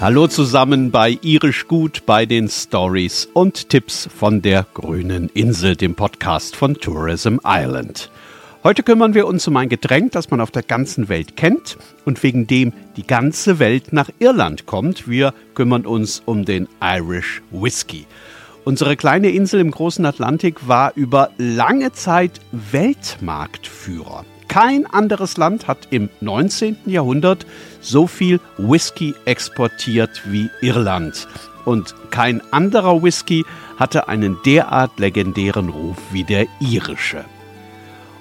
Hallo zusammen bei Irisch Gut bei den Stories und Tipps von der grünen Insel, dem Podcast von Tourism Ireland. Heute kümmern wir uns um ein Getränk, das man auf der ganzen Welt kennt und wegen dem die ganze Welt nach Irland kommt. Wir kümmern uns um den Irish Whisky. Unsere kleine Insel im großen Atlantik war über lange Zeit Weltmarktführer. Kein anderes Land hat im 19. Jahrhundert so viel Whisky exportiert wie Irland. Und kein anderer Whisky hatte einen derart legendären Ruf wie der irische.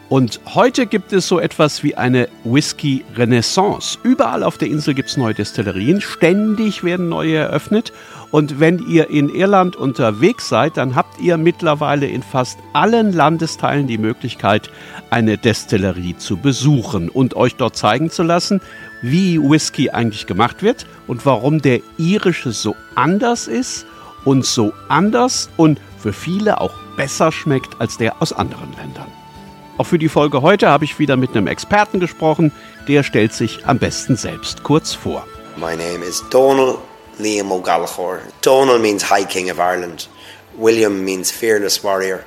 Und heute gibt es so etwas wie eine Whisky-Renaissance. Überall auf der Insel gibt es neue Destillerien, ständig werden neue eröffnet und wenn ihr in Irland unterwegs seid, dann habt ihr mittlerweile in fast allen Landesteilen die Möglichkeit, eine Destillerie zu besuchen und euch dort zeigen zu lassen, wie Whisky eigentlich gemacht wird und warum der irische so anders ist und so anders und für viele auch besser schmeckt als der aus anderen Ländern. Auch für die Folge heute habe ich wieder mit einem Experten gesprochen, der stellt sich am besten selbst kurz vor. My name is Donald Liam O'Gallagher. Donal means High King of Ireland. William means fearless warrior.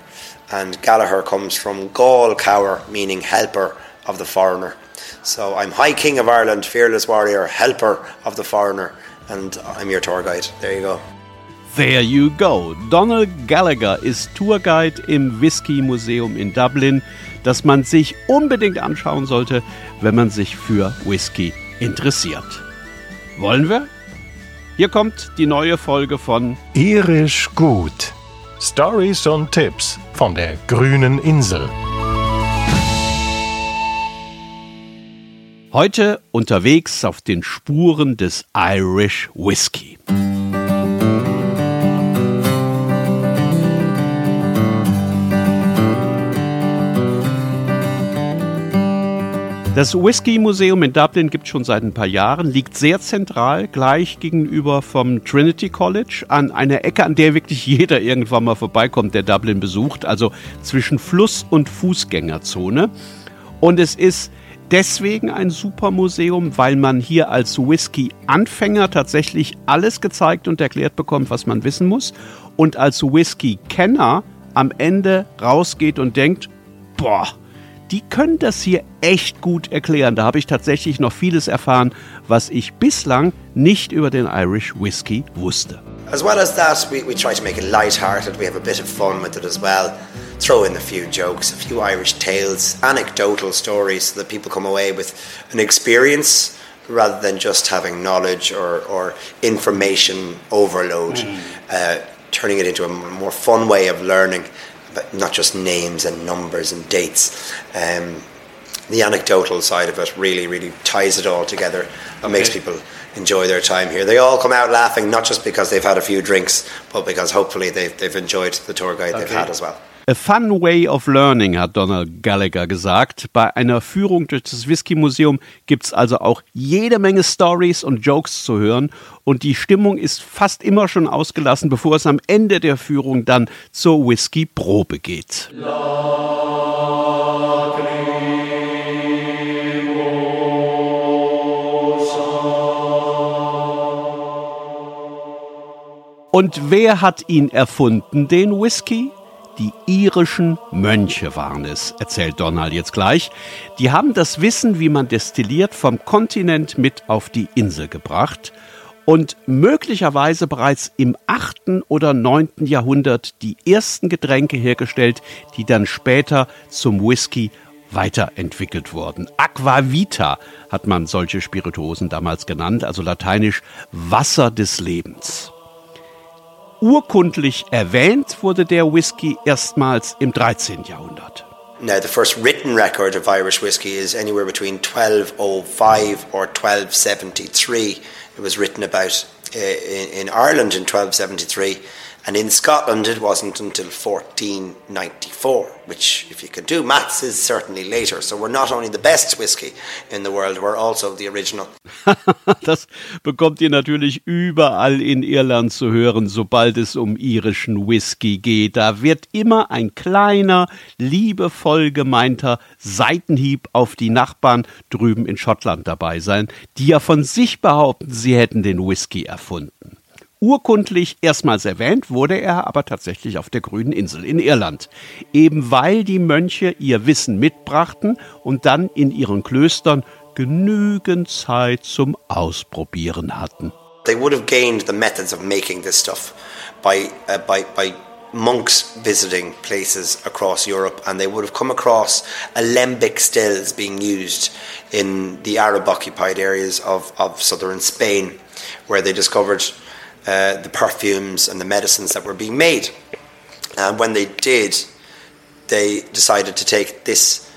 And Gallagher comes from Gaul Cower, meaning helper of the foreigner. So I'm High King of Ireland, fearless warrior, helper of the foreigner, and I'm your tour guide. There you go. There you go. Donald Gallagher ist Tourguide im Whisky Museum in Dublin, das man sich unbedingt anschauen sollte, wenn man sich für Whisky interessiert. Wollen wir? Hier kommt die neue Folge von Irisch gut. Stories und Tipps von der grünen Insel. Heute unterwegs auf den Spuren des Irish Whisky. Das Whisky Museum in Dublin gibt es schon seit ein paar Jahren, liegt sehr zentral, gleich gegenüber vom Trinity College, an einer Ecke, an der wirklich jeder irgendwann mal vorbeikommt, der Dublin besucht, also zwischen Fluss- und Fußgängerzone. Und es ist deswegen ein super Museum, weil man hier als Whisky-Anfänger tatsächlich alles gezeigt und erklärt bekommt, was man wissen muss. Und als Whisky-Kenner am Ende rausgeht und denkt, boah, die können das hier echt gut erklären. Da habe ich tatsächlich noch vieles erfahren, was ich bislang nicht über den Irish Whiskey wusste. As well as that, we, we try to make it light-hearted. We have a bit of fun with it as well. Throw in a few jokes, a few Irish tales, anecdotal stories, so that people come away with an experience rather than just having knowledge or, or information overload, mm. uh, turning it into a more fun way of learning but not just names and numbers and dates. Um, the anecdotal side of it really, really ties it all together and okay. makes people enjoy their time here. They all come out laughing, not just because they've had a few drinks, but because hopefully they've, they've enjoyed the tour guide okay. they've had as well. A fun way of learning, hat Donald Gallagher gesagt. Bei einer Führung durch das Whisky Museum gibt es also auch jede Menge Stories und Jokes zu hören. Und die Stimmung ist fast immer schon ausgelassen, bevor es am Ende der Führung dann zur Whisky-Probe geht. Und wer hat ihn erfunden, den Whisky? Die irischen Mönche waren es, erzählt Donald jetzt gleich. Die haben das Wissen, wie man destilliert, vom Kontinent mit auf die Insel gebracht und möglicherweise bereits im 8. oder 9. Jahrhundert die ersten Getränke hergestellt, die dann später zum Whisky weiterentwickelt wurden. Aquavita hat man solche Spirituosen damals genannt, also lateinisch Wasser des Lebens. Urkundlich erwähnt wurde der Whisky erstmals im 13. Jahrhundert. Now, the first written record of Irish whiskey is anywhere between 1205 or 1273. It was written about uh, in, Ireland in 1273, And in Scotland, it wasn't until 1494, which, if you can do maths, is certainly later. So we're not only the best whiskey in the world, we're also the original. das bekommt ihr natürlich überall in Irland zu hören, sobald es um irischen Whisky geht. Da wird immer ein kleiner, liebevoll gemeinter Seitenhieb auf die Nachbarn drüben in Schottland dabei sein, die ja von sich behaupten, sie hätten den Whisky erfunden. Urkundlich erstmals erwähnt wurde er aber tatsächlich auf der grünen Insel in Irland, eben weil die Mönche ihr Wissen mitbrachten und dann in ihren Klöstern genügend Zeit zum Ausprobieren hatten. They would have gained the methods of making this stuff by, uh, by, by monks visiting places across Europe, and they would have come across alembic stills being used in the Arab occupied areas of, of southern Spain, where they discovered uh, the perfumes and the medicines that were being made. And when they did, they decided to take this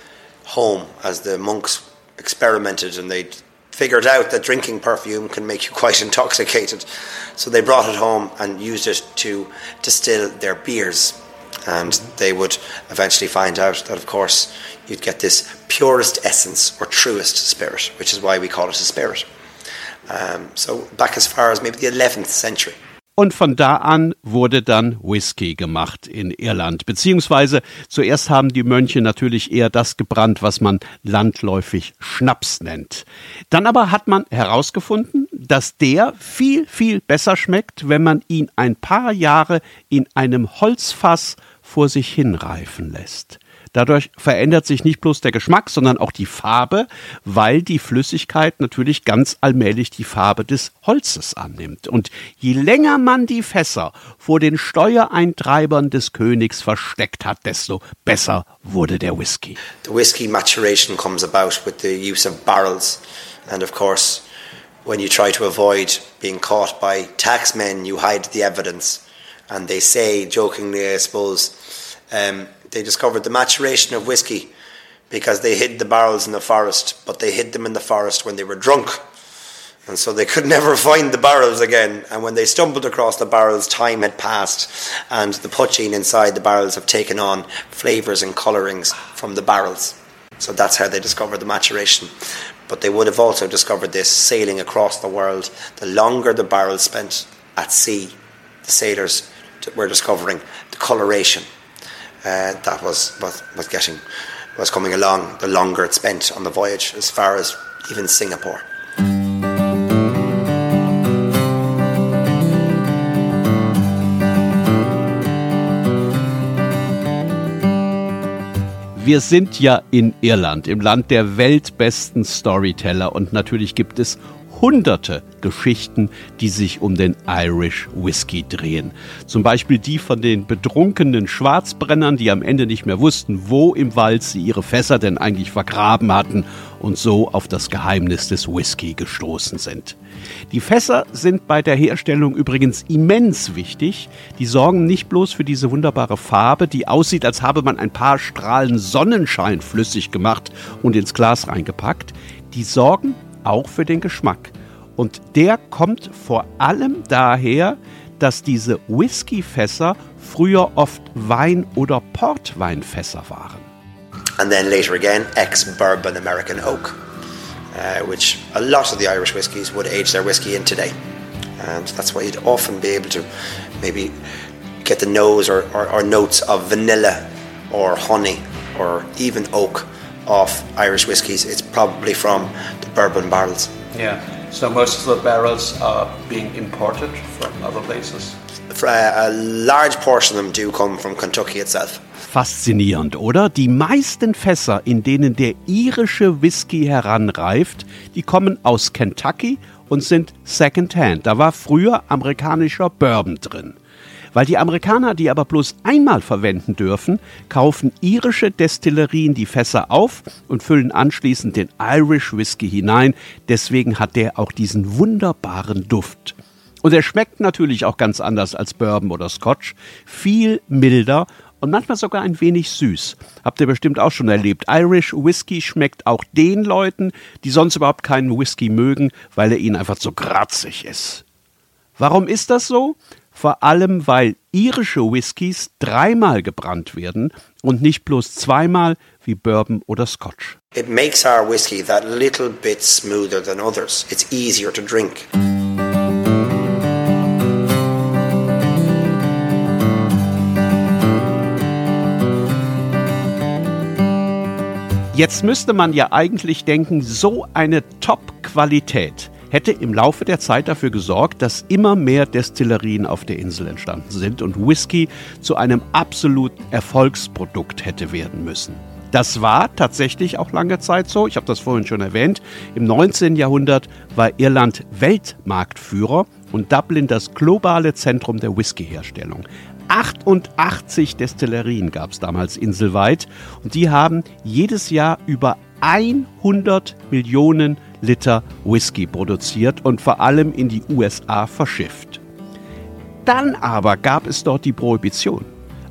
home as the monks experimented and they figured out that drinking perfume can make you quite intoxicated. So they brought it home and used it to distill their beers. And they would eventually find out that, of course, you'd get this purest essence or truest spirit, which is why we call it a spirit. So back as far as maybe the 11th century. Und von da an wurde dann Whisky gemacht in Irland. Beziehungsweise zuerst haben die Mönche natürlich eher das gebrannt, was man landläufig Schnaps nennt. Dann aber hat man herausgefunden, dass der viel, viel besser schmeckt, wenn man ihn ein paar Jahre in einem Holzfass vor sich hinreifen lässt. Dadurch verändert sich nicht bloß der Geschmack, sondern auch die Farbe, weil die Flüssigkeit natürlich ganz allmählich die Farbe des Holzes annimmt. Und je länger man die Fässer vor den Steuereintreibern des Königs versteckt hat, desto besser wurde der Whisky. The whisky maturation comes about with the use of barrels and of course when you try to avoid being caught by taxmen you hide the evidence and they say jokingly I suppose um, they discovered the maturation of whiskey because they hid the barrels in the forest, but they hid them in the forest when they were drunk. And so they could never find the barrels again. And when they stumbled across the barrels, time had passed, and the poaching inside the barrels have taken on flavours and colourings from the barrels. So that's how they discovered the maturation. But they would have also discovered this sailing across the world. The longer the barrels spent at sea, the sailors were discovering the coloration uh, that was, was, was getting was coming along the longer it spent on the voyage as far as even Singapore. Wir sind ja in Irland, im Land der weltbesten Storyteller und natürlich gibt es hunderte Geschichten, die sich um den Irish Whisky drehen. Zum Beispiel die von den betrunkenen Schwarzbrennern, die am Ende nicht mehr wussten, wo im Wald sie ihre Fässer denn eigentlich vergraben hatten und so auf das Geheimnis des Whisky gestoßen sind. Die Fässer sind bei der Herstellung übrigens immens wichtig. Die sorgen nicht bloß für diese wunderbare Farbe, die aussieht, als habe man ein paar Strahlen Sonnenschein flüssig gemacht und ins Glas reingepackt. Die sorgen auch für den Geschmack. Und der kommt vor allem daher, dass diese Whiskyfässer früher oft Wein- oder Portweinfässer waren. And then later again, ex-bourbon American oak, uh, which a lot of the Irish whiskies would age their whiskey in today. And that's why you'd often be able to maybe get the nose or, or, or notes of vanilla or honey or even oak off Irish whiskies. It's probably from the bourbon barrels. Yeah. So most of the barrels are being imported from other places. A large portion of them do come from Kentucky itself. Faszinierend, oder? Die meisten Fässer, in denen der irische Whisky heranreift, die kommen aus Kentucky und sind Secondhand. Da war früher amerikanischer Bourbon drin. Weil die Amerikaner die aber bloß einmal verwenden dürfen, kaufen irische Destillerien die Fässer auf und füllen anschließend den Irish Whisky hinein. Deswegen hat der auch diesen wunderbaren Duft. Und er schmeckt natürlich auch ganz anders als Bourbon oder Scotch. Viel milder und manchmal sogar ein wenig süß. Habt ihr bestimmt auch schon erlebt. Irish Whisky schmeckt auch den Leuten, die sonst überhaupt keinen Whisky mögen, weil er ihnen einfach zu kratzig ist. Warum ist das so? Vor allem weil irische Whiskys dreimal gebrannt werden und nicht bloß zweimal wie Bourbon oder Scotch. It makes our whiskey that little bit smoother than others. It's easier to drink. Jetzt müsste man ja eigentlich denken, so eine Top-Qualität hätte im Laufe der Zeit dafür gesorgt, dass immer mehr Destillerien auf der Insel entstanden sind und Whisky zu einem absoluten Erfolgsprodukt hätte werden müssen. Das war tatsächlich auch lange Zeit so. Ich habe das vorhin schon erwähnt. Im 19. Jahrhundert war Irland Weltmarktführer und Dublin das globale Zentrum der Whiskyherstellung. 88 Destillerien gab es damals inselweit und die haben jedes Jahr über 100 Millionen Liter Whisky produziert und vor allem in die USA verschifft. Dann aber gab es dort die Prohibition.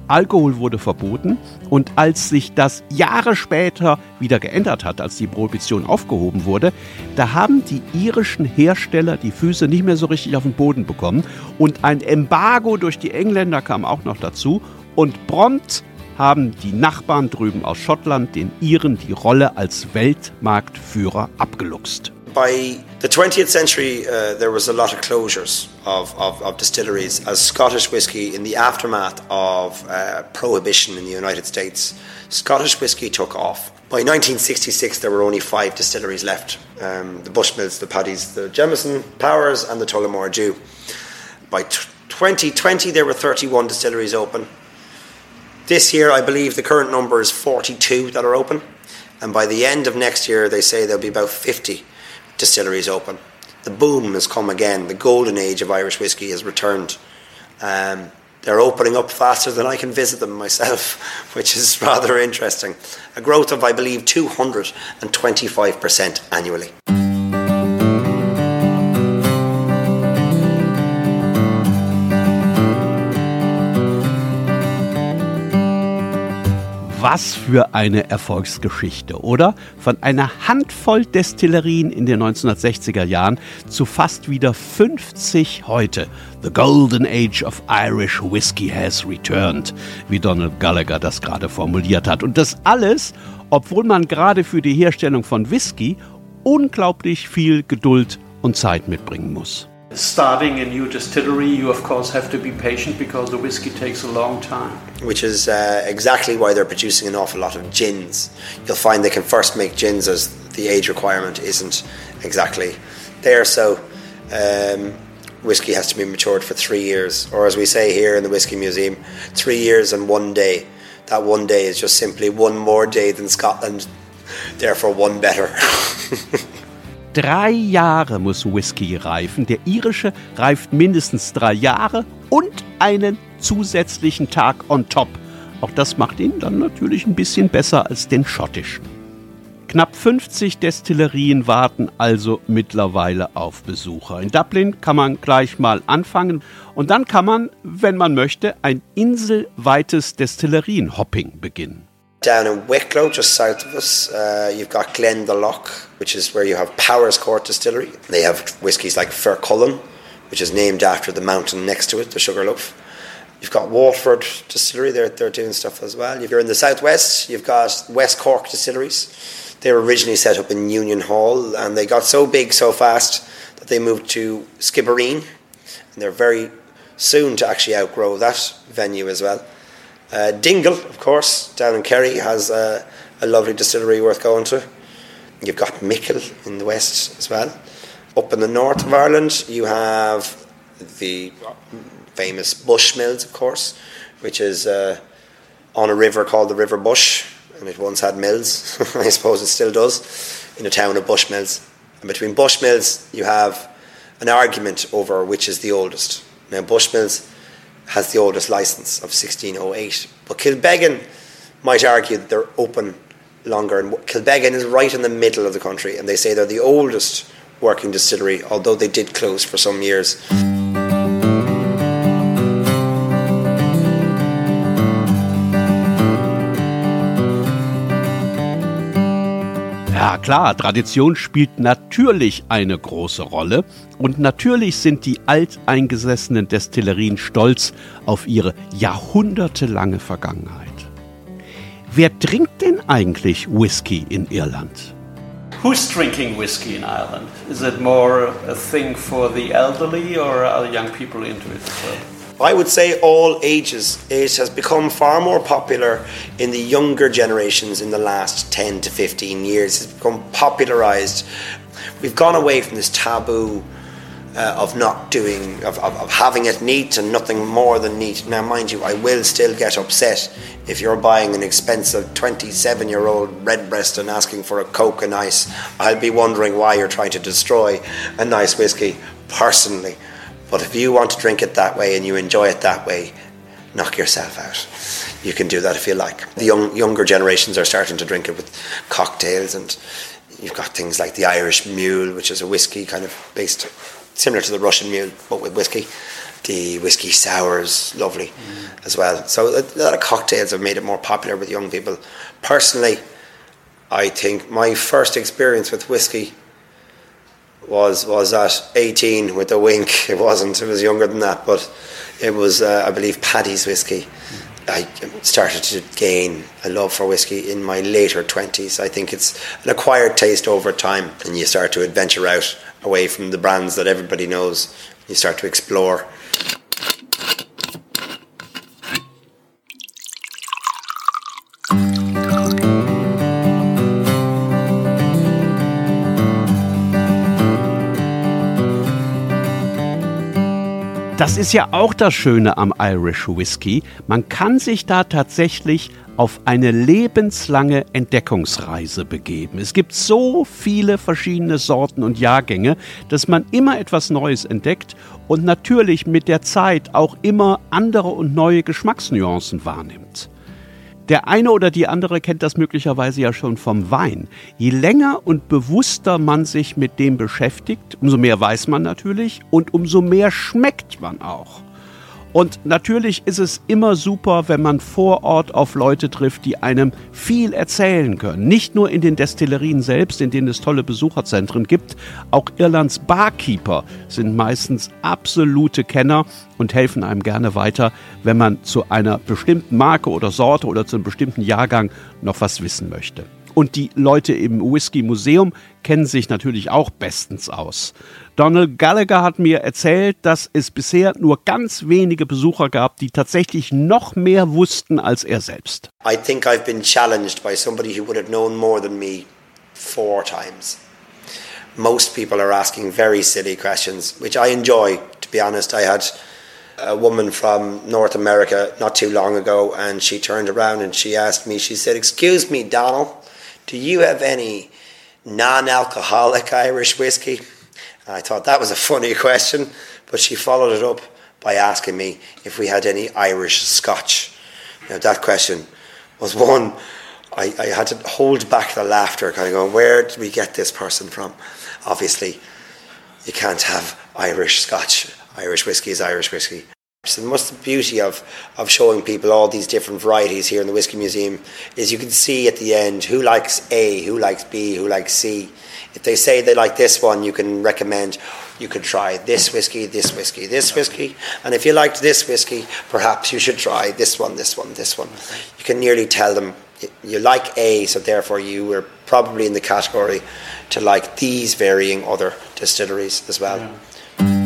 Alkohol wurde verboten und als sich das Jahre später wieder geändert hat, als die Prohibition aufgehoben wurde, da haben die irischen Hersteller die Füße nicht mehr so richtig auf den Boden bekommen und ein Embargo durch die Engländer kam auch noch dazu und prompt haben die Nachbarn drüben aus Schottland den Iren die Rolle als Weltmarktführer abgeluchst. by the 20th century, uh, there was a lot of closures of, of, of, distilleries as Scottish whisky, in the aftermath of uh, prohibition in the United States, Scottish whisky took off. By 1966, there were only five distilleries left um, the Bushmills, the Paddies, the Jemison, Powers, and the Tullamore Dew. By t- 2020, there were 31 distilleries open. This year, I believe the current number is 42 that are open. And by the end of next year, they say there'll be about 50 distilleries open. The boom has come again. The golden age of Irish whiskey has returned. Um, they're opening up faster than I can visit them myself, which is rather interesting. A growth of, I believe, 225% annually. Was für eine Erfolgsgeschichte, oder? Von einer Handvoll Destillerien in den 1960er Jahren zu fast wieder 50 heute. The Golden Age of Irish Whiskey has returned, wie Donald Gallagher das gerade formuliert hat. Und das alles, obwohl man gerade für die Herstellung von Whisky unglaublich viel Geduld und Zeit mitbringen muss. Starting a new distillery, you of course have to be patient because the whiskey takes a long time. Which is uh, exactly why they're producing an awful lot of gins. You'll find they can first make gins as the age requirement isn't exactly there. So um, whiskey has to be matured for three years, or as we say here in the Whiskey Museum, three years and one day. That one day is just simply one more day than Scotland, therefore one better. Drei Jahre muss Whisky reifen. Der irische reift mindestens drei Jahre und einen zusätzlichen Tag on top. Auch das macht ihn dann natürlich ein bisschen besser als den schottischen. Knapp 50 Destillerien warten also mittlerweile auf Besucher. In Dublin kann man gleich mal anfangen und dann kann man, wenn man möchte, ein inselweites Destillerienhopping beginnen. Down in Wicklow, just south of us, uh, you've got Glendalough, which is where you have Powers Court Distillery. They have whiskies like Cullen, which is named after the mountain next to it, the Sugarloaf. You've got Walford Distillery, they're, they're doing stuff as well. If you're in the southwest, you've got West Cork Distilleries. They were originally set up in Union Hall and they got so big so fast that they moved to Skibbereen. And they're very soon to actually outgrow that venue as well. Uh, Dingle, of course, down in Kerry, has a, a lovely distillery worth going to. You've got Mickle in the west as well. Up in the north of Ireland, you have the famous Bushmills, of course, which is uh, on a river called the River Bush, and it once had mills. I suppose it still does, in a town of Bushmills. And between Bushmills, you have an argument over which is the oldest. Now, Bushmills has the oldest license of 1608. But Kilbeggan might argue that they're open longer. And Kilbeggan is right in the middle of the country, and they say they're the oldest working distillery, although they did close for some years. Ja klar, Tradition spielt natürlich eine große Rolle und natürlich sind die alteingesessenen Destillerien stolz auf ihre jahrhundertelange Vergangenheit. Wer trinkt denn eigentlich Whisky in Irland? Who's drinking whiskey in Ireland? Is it more a thing for the elderly or are young people into it? I would say all ages. It has become far more popular in the younger generations in the last 10 to 15 years. It's become popularized. We've gone away from this taboo uh, of not doing, of, of, of, having it neat and nothing more than neat. Now, mind you, I will still get upset if you're buying an expensive 27 year old redbreast and asking for a Coke and ice. I'll be wondering why you're trying to destroy a nice whiskey personally. But if you want to drink it that way and you enjoy it that way, knock yourself out. You can do that if you like. The young, younger generations are starting to drink it with cocktails, and you've got things like the Irish Mule, which is a whiskey kind of based similar to the Russian Mule, but with whiskey. The whiskey sours, lovely mm. as well. So a lot of cocktails have made it more popular with young people. Personally, I think my first experience with whiskey was was at 18 with a wink. It wasn't. It was younger than that, but it was, uh, I believe, Paddy's whiskey. I started to gain a love for whiskey in my later 20s. I think it's an acquired taste over time, and you start to adventure out away from the brands that everybody knows. You start to explore. Das ist ja auch das Schöne am Irish Whisky. Man kann sich da tatsächlich auf eine lebenslange Entdeckungsreise begeben. Es gibt so viele verschiedene Sorten und Jahrgänge, dass man immer etwas Neues entdeckt und natürlich mit der Zeit auch immer andere und neue Geschmacksnuancen wahrnimmt. Der eine oder die andere kennt das möglicherweise ja schon vom Wein. Je länger und bewusster man sich mit dem beschäftigt, umso mehr weiß man natürlich und umso mehr schmeckt man auch. Und natürlich ist es immer super, wenn man vor Ort auf Leute trifft, die einem viel erzählen können. Nicht nur in den Destillerien selbst, in denen es tolle Besucherzentren gibt, auch Irlands Barkeeper sind meistens absolute Kenner und helfen einem gerne weiter, wenn man zu einer bestimmten Marke oder Sorte oder zu einem bestimmten Jahrgang noch was wissen möchte. Und die Leute im Whisky Museum kennen sich natürlich auch bestens aus. Donald Gallagher hat mir erzählt, dass es bisher nur ganz wenige Besucher gab, die tatsächlich noch mehr wussten als er selbst. I think I've been challenged by somebody who would have known more than me four times. Most people are asking very silly questions, which I enjoy, to be honest. I had a woman from North America not too long ago, and she turned around and she asked me, she said, Excuse me, Donald, do you have any non alcoholic Irish whiskey? And I thought that was a funny question, but she followed it up by asking me if we had any Irish scotch. Now, that question was one I, I had to hold back the laughter, kind of going, where did we get this person from? Obviously, you can't have Irish scotch. Irish whiskey is Irish whiskey. So the most beauty of, of showing people all these different varieties here in the Whiskey Museum is you can see at the end who likes A, who likes B, who likes C. If they say they like this one, you can recommend you could try this whiskey, this whiskey, this whiskey. And if you liked this whiskey, perhaps you should try this one, this one, this one. You can nearly tell them you like A, so therefore you were probably in the category to like these varying other distilleries as well. Yeah.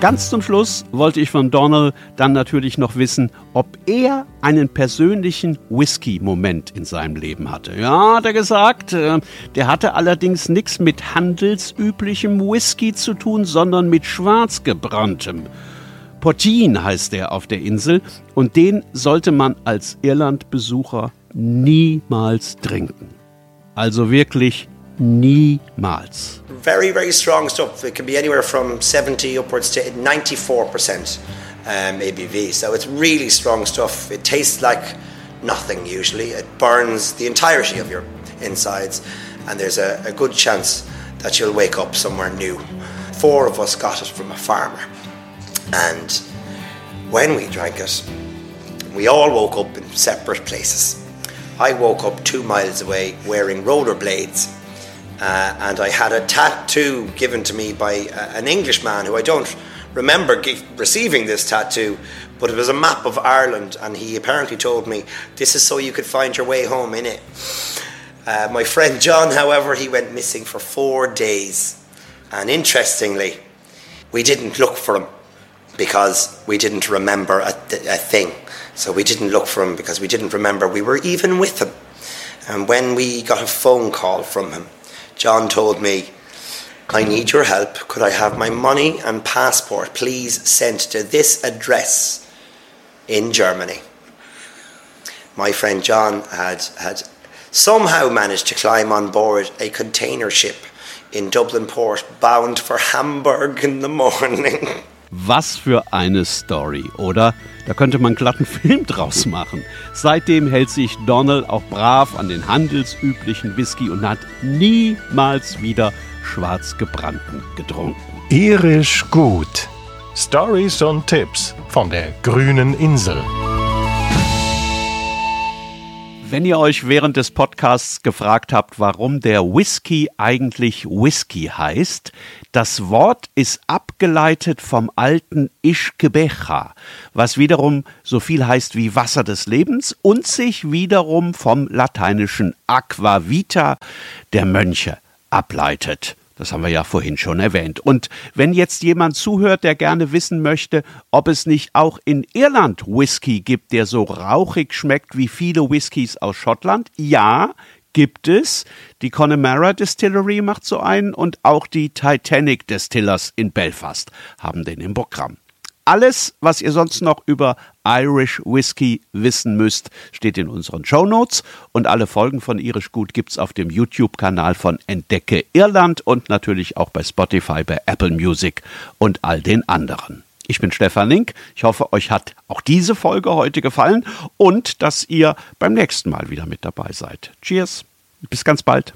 Ganz zum Schluss wollte ich von Donald dann natürlich noch wissen, ob er einen persönlichen Whisky-Moment in seinem Leben hatte. Ja, hat er gesagt. Äh, der hatte allerdings nichts mit handelsüblichem Whisky zu tun, sondern mit schwarzgebranntem. Portin heißt er auf der Insel und den sollte man als Irlandbesucher niemals trinken. Also wirklich Niemals. Very, very strong stuff. It can be anywhere from 70 upwards to 94% um, ABV. So it's really strong stuff. It tastes like nothing usually. It burns the entirety of your insides, and there's a, a good chance that you'll wake up somewhere new. Four of us got it from a farmer. And when we drank it, we all woke up in separate places. I woke up two miles away wearing rollerblades, uh, and I had a tattoo given to me by uh, an Englishman who I don't remember receiving this tattoo, but it was a map of Ireland, and he apparently told me this is so you could find your way home in it. Uh, my friend John, however, he went missing for four days, and interestingly, we didn't look for him because we didn't remember a, a thing. So we didn't look for him because we didn't remember we were even with him. And when we got a phone call from him, John told me, I need your help. Could I have my money and passport, please, sent to this address in Germany? My friend John had, had somehow managed to climb on board a container ship in Dublin Port bound for Hamburg in the morning. Was für eine Story, oder? Da könnte man glatten Film draus machen. Seitdem hält sich Donald auch brav an den handelsüblichen Whisky und hat niemals wieder schwarz gebrannten getrunken. Irisch gut. Stories und Tipps von der grünen Insel. Wenn ihr euch während des Podcasts gefragt habt, warum der Whisky eigentlich Whisky heißt, das Wort ist abgeleitet vom alten Ishkebecha, was wiederum so viel heißt wie Wasser des Lebens und sich wiederum vom lateinischen Aqua Vita der Mönche ableitet. Das haben wir ja vorhin schon erwähnt. Und wenn jetzt jemand zuhört, der gerne wissen möchte, ob es nicht auch in Irland Whisky gibt, der so rauchig schmeckt wie viele Whiskys aus Schottland, ja, gibt es. Die Connemara Distillery macht so einen und auch die Titanic Distillers in Belfast haben den im Programm. Alles, was ihr sonst noch über Irish Whiskey wissen müsst, steht in unseren Show Notes und alle Folgen von Irisch Gut gibt's auf dem YouTube-Kanal von Entdecke Irland und natürlich auch bei Spotify, bei Apple Music und all den anderen. Ich bin Stefan Link. Ich hoffe, euch hat auch diese Folge heute gefallen und dass ihr beim nächsten Mal wieder mit dabei seid. Cheers. Bis ganz bald.